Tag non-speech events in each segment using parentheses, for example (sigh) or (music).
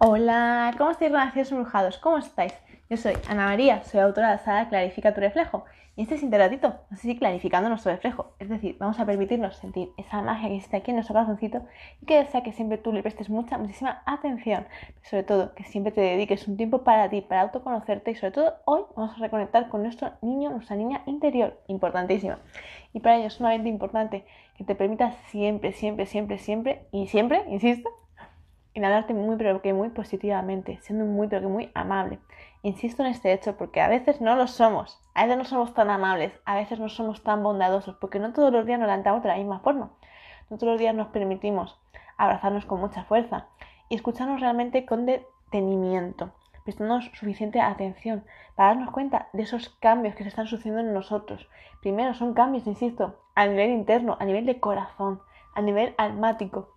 Hola, ¿cómo estáis, renacidos embrujados? ¿Cómo estáis? Yo soy Ana María, soy autora de la saga Clarifica tu reflejo. Y este es Interratito, así clarificando nuestro reflejo. Es decir, vamos a permitirnos sentir esa magia que existe aquí en nuestro corazoncito y que desea que siempre tú le prestes mucha, muchísima atención. sobre todo, que siempre te dediques un tiempo para ti, para autoconocerte y sobre todo hoy vamos a reconectar con nuestro niño, nuestra niña interior, importantísima. Y para ello es sumamente importante que te permitas siempre, siempre, siempre, siempre y siempre, insisto, inhalarte muy pero que muy positivamente, siendo muy pero que muy amable. Insisto en este hecho porque a veces no lo somos, a veces no somos tan amables, a veces no somos tan bondadosos, porque no todos los días nos levantamos de la misma forma. No todos los días nos permitimos abrazarnos con mucha fuerza y escucharnos realmente con detenimiento, prestándonos suficiente atención para darnos cuenta de esos cambios que se están sucediendo en nosotros. Primero son cambios, insisto, a nivel interno, a nivel de corazón, a nivel almático.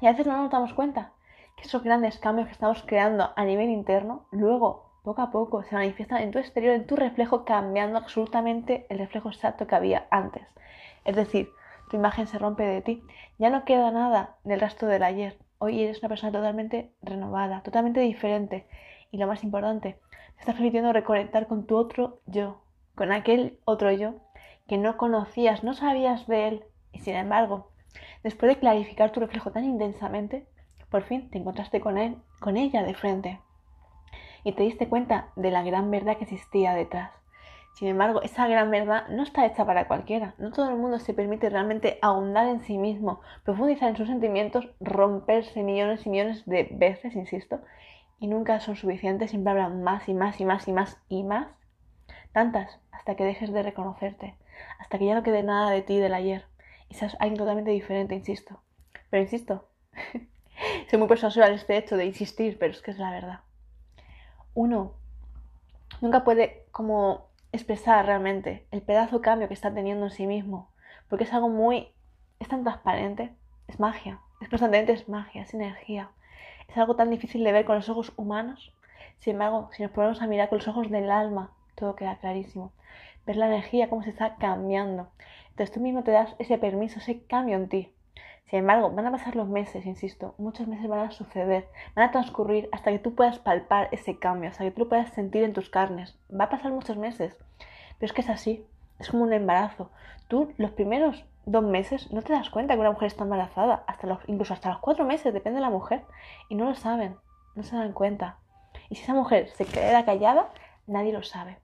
Y a veces no nos damos cuenta que esos grandes cambios que estamos creando a nivel interno, luego, poco a poco, se manifiestan en tu exterior, en tu reflejo, cambiando absolutamente el reflejo exacto que había antes. Es decir, tu imagen se rompe de ti. Ya no queda nada del resto del ayer. Hoy eres una persona totalmente renovada, totalmente diferente. Y lo más importante, te estás permitiendo reconectar con tu otro yo, con aquel otro yo que no conocías, no sabías de él. Y sin embargo, después de clarificar tu reflejo tan intensamente, por fin te encontraste con él, con ella de frente y te diste cuenta de la gran verdad que existía detrás. Sin embargo, esa gran verdad no está hecha para cualquiera. No todo el mundo se permite realmente ahondar en sí mismo, profundizar en sus sentimientos, romperse millones y millones de veces, insisto, y nunca son suficientes, siempre habrá más y más y más y más y más. Tantas, hasta que dejes de reconocerte, hasta que ya no quede nada de ti del ayer y seas alguien totalmente diferente, insisto. Pero insisto, (laughs) soy muy persuasiva en este hecho de insistir, pero es que es la verdad. Uno nunca puede como expresar realmente el pedazo de cambio que está teniendo en sí mismo, porque es algo muy, es tan transparente, es magia, es constantemente es magia, es energía, es algo tan difícil de ver con los ojos humanos. Sin embargo, si nos ponemos a mirar con los ojos del alma, todo queda clarísimo. Ver la energía, cómo se está cambiando. Entonces tú mismo te das ese permiso, ese cambio en ti. Sin embargo, van a pasar los meses, insisto, muchos meses van a suceder, van a transcurrir hasta que tú puedas palpar ese cambio, hasta que tú lo puedas sentir en tus carnes. Va a pasar muchos meses, pero es que es así, es como un embarazo. Tú los primeros dos meses no te das cuenta que una mujer está embarazada, hasta los, incluso hasta los cuatro meses, depende de la mujer, y no lo saben, no se dan cuenta. Y si esa mujer se queda callada, nadie lo sabe.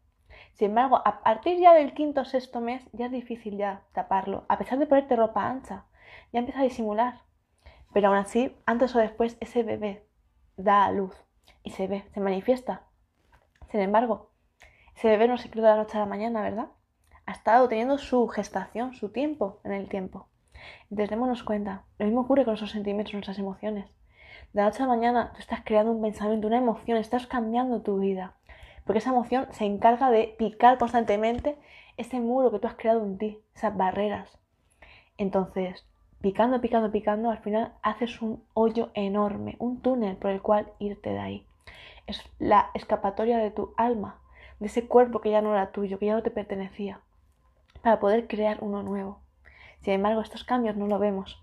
Sin embargo, a partir ya del quinto o sexto mes ya es difícil ya taparlo, a pesar de ponerte ropa ancha ya empieza a disimular. Pero aún así, antes o después, ese bebé da a luz y se ve, se manifiesta. Sin embargo, ese bebé no se creó de la noche a la mañana, ¿verdad? Ha estado teniendo su gestación, su tiempo en el tiempo. Entonces démonos cuenta, lo mismo ocurre con nuestros sentimientos, nuestras emociones. De la noche a la mañana tú estás creando un pensamiento, una emoción, estás cambiando tu vida. Porque esa emoción se encarga de picar constantemente ese muro que tú has creado en ti, esas barreras. Entonces, picando, picando, picando, al final haces un hoyo enorme, un túnel por el cual irte de ahí. Es la escapatoria de tu alma, de ese cuerpo que ya no era tuyo, que ya no te pertenecía, para poder crear uno nuevo. Sin embargo, estos cambios no lo vemos,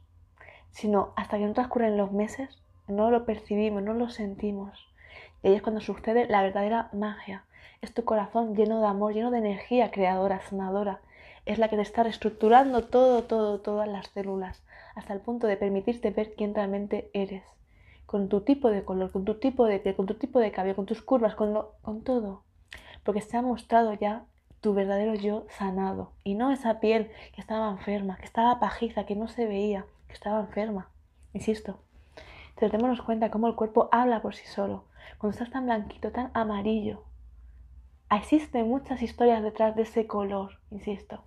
sino hasta que no transcurren los meses, no lo percibimos, no lo sentimos. Y ahí es cuando sucede la verdadera magia. Es tu corazón lleno de amor, lleno de energía creadora, sanadora. Es la que te está reestructurando todo, todo, todas las células hasta el punto de permitirte ver quién realmente eres, con tu tipo de color, con tu tipo de piel, con tu tipo de cabello, con tus curvas, con, con todo, porque se ha mostrado ya tu verdadero yo sanado y no esa piel que estaba enferma, que estaba pajiza, que no se veía, que estaba enferma, insisto. Entonces démonos cuenta cómo el cuerpo habla por sí solo. Cuando estás tan blanquito, tan amarillo, existen muchas historias detrás de ese color, insisto.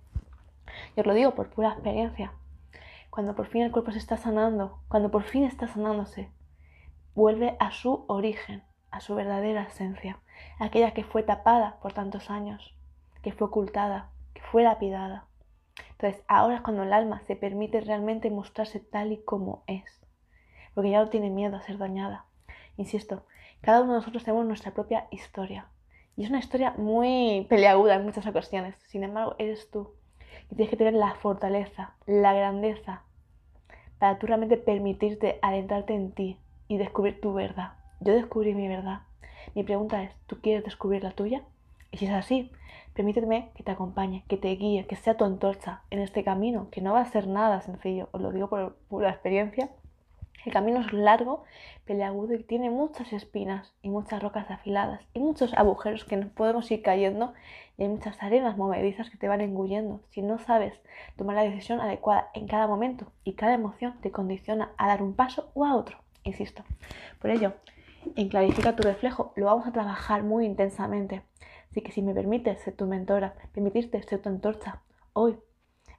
Yo os lo digo por pura experiencia cuando por fin el cuerpo se está sanando, cuando por fin está sanándose, vuelve a su origen, a su verdadera esencia, aquella que fue tapada por tantos años, que fue ocultada, que fue lapidada. Entonces, ahora es cuando el alma se permite realmente mostrarse tal y como es, porque ya no tiene miedo a ser dañada. Insisto, cada uno de nosotros tenemos nuestra propia historia, y es una historia muy peleaguda en muchas ocasiones. Sin embargo, eres tú y tienes que tener la fortaleza, la grandeza, para tú realmente permitirte adentrarte en ti y descubrir tu verdad. yo descubrí mi verdad. Mi pregunta es, ¿tú quieres descubrir la tuya? Y si es así, permíteme que te acompañe, que te guíe, que sea tu antorcha en este camino, que no va a ser nada sencillo, os lo digo por, por la experiencia. El camino es largo, peleagudo y tiene muchas espinas y muchas rocas afiladas y muchos agujeros que nos podemos ir cayendo y hay muchas arenas movedizas que te van engullendo si no sabes tomar la decisión adecuada en cada momento y cada emoción te condiciona a dar un paso o a otro, insisto. Por ello, en Clarifica tu reflejo lo vamos a trabajar muy intensamente. Así que si me permites ser tu mentora, permitirte ser tu antorcha, hoy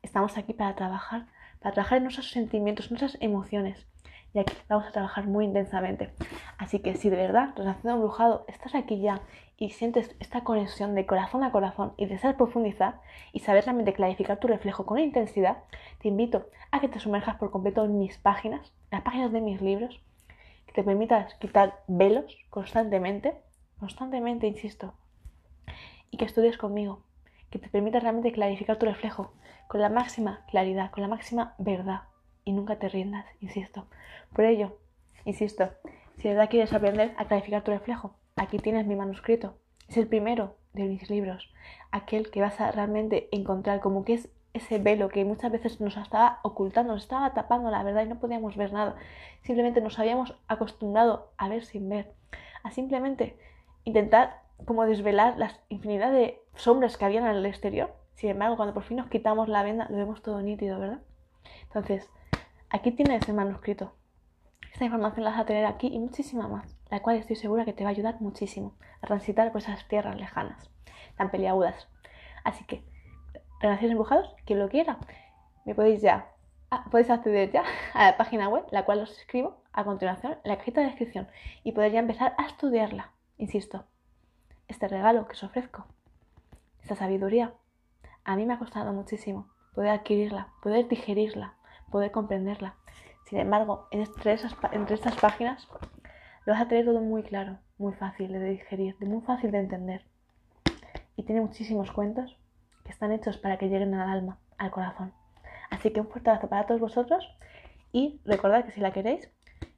estamos aquí para trabajar, para trabajar en nuestros sentimientos, nuestras emociones y aquí vamos a trabajar muy intensamente. Así que si de verdad, Renaciendo Embrujado, estás aquí ya y sientes esta conexión de corazón a corazón y deseas profundizar y saber realmente clarificar tu reflejo con intensidad, te invito a que te sumerjas por completo en mis páginas, las páginas de mis libros, que te permitas quitar velos constantemente, constantemente, insisto, y que estudies conmigo, que te permita realmente clarificar tu reflejo con la máxima claridad, con la máxima verdad y nunca te rindas, insisto. Por ello, insisto, si de verdad quieres aprender a clarificar tu reflejo, aquí tienes mi manuscrito. Es el primero de mis libros, aquel que vas a realmente encontrar como que es ese velo que muchas veces nos estaba ocultando, nos estaba tapando la verdad y no podíamos ver nada. Simplemente nos habíamos acostumbrado a ver sin ver, a simplemente intentar como desvelar las infinidad de sombras que habían en el exterior. Sin embargo, cuando por fin nos quitamos la venda, lo vemos todo nítido, ¿verdad? Entonces, aquí tienes el manuscrito. Esta información la vas a tener aquí y muchísima más, la cual estoy segura que te va a ayudar muchísimo a transitar por esas tierras lejanas, tan peliagudas. Así que, Renacidos Empujados, quien lo quiera, me podéis ya, ah, podéis acceder ya (laughs) a la página web, la cual os escribo a continuación en la cajita de descripción y poder ya empezar a estudiarla. Insisto, este regalo que os ofrezco, esta sabiduría, a mí me ha costado muchísimo poder adquirirla, poder digerirla, poder comprenderla. Sin embargo, entre, entre estas páginas lo vas a tener todo muy claro, muy fácil de digerir, muy fácil de entender. Y tiene muchísimos cuentos que están hechos para que lleguen al alma, al corazón. Así que un fuerte abrazo para todos vosotros y recordad que si la queréis,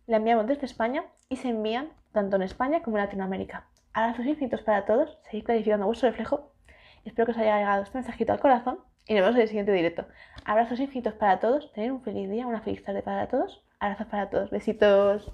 la enviamos desde España y se envían tanto en España como en Latinoamérica. Abrazos infinitos para todos, seguid clarificando vuestro reflejo. Espero que os haya llegado este mensajito al corazón y nos vemos en el siguiente directo. Abrazos infinitos para todos, tener un feliz día, una feliz tarde para todos. Abrazos para todos, besitos.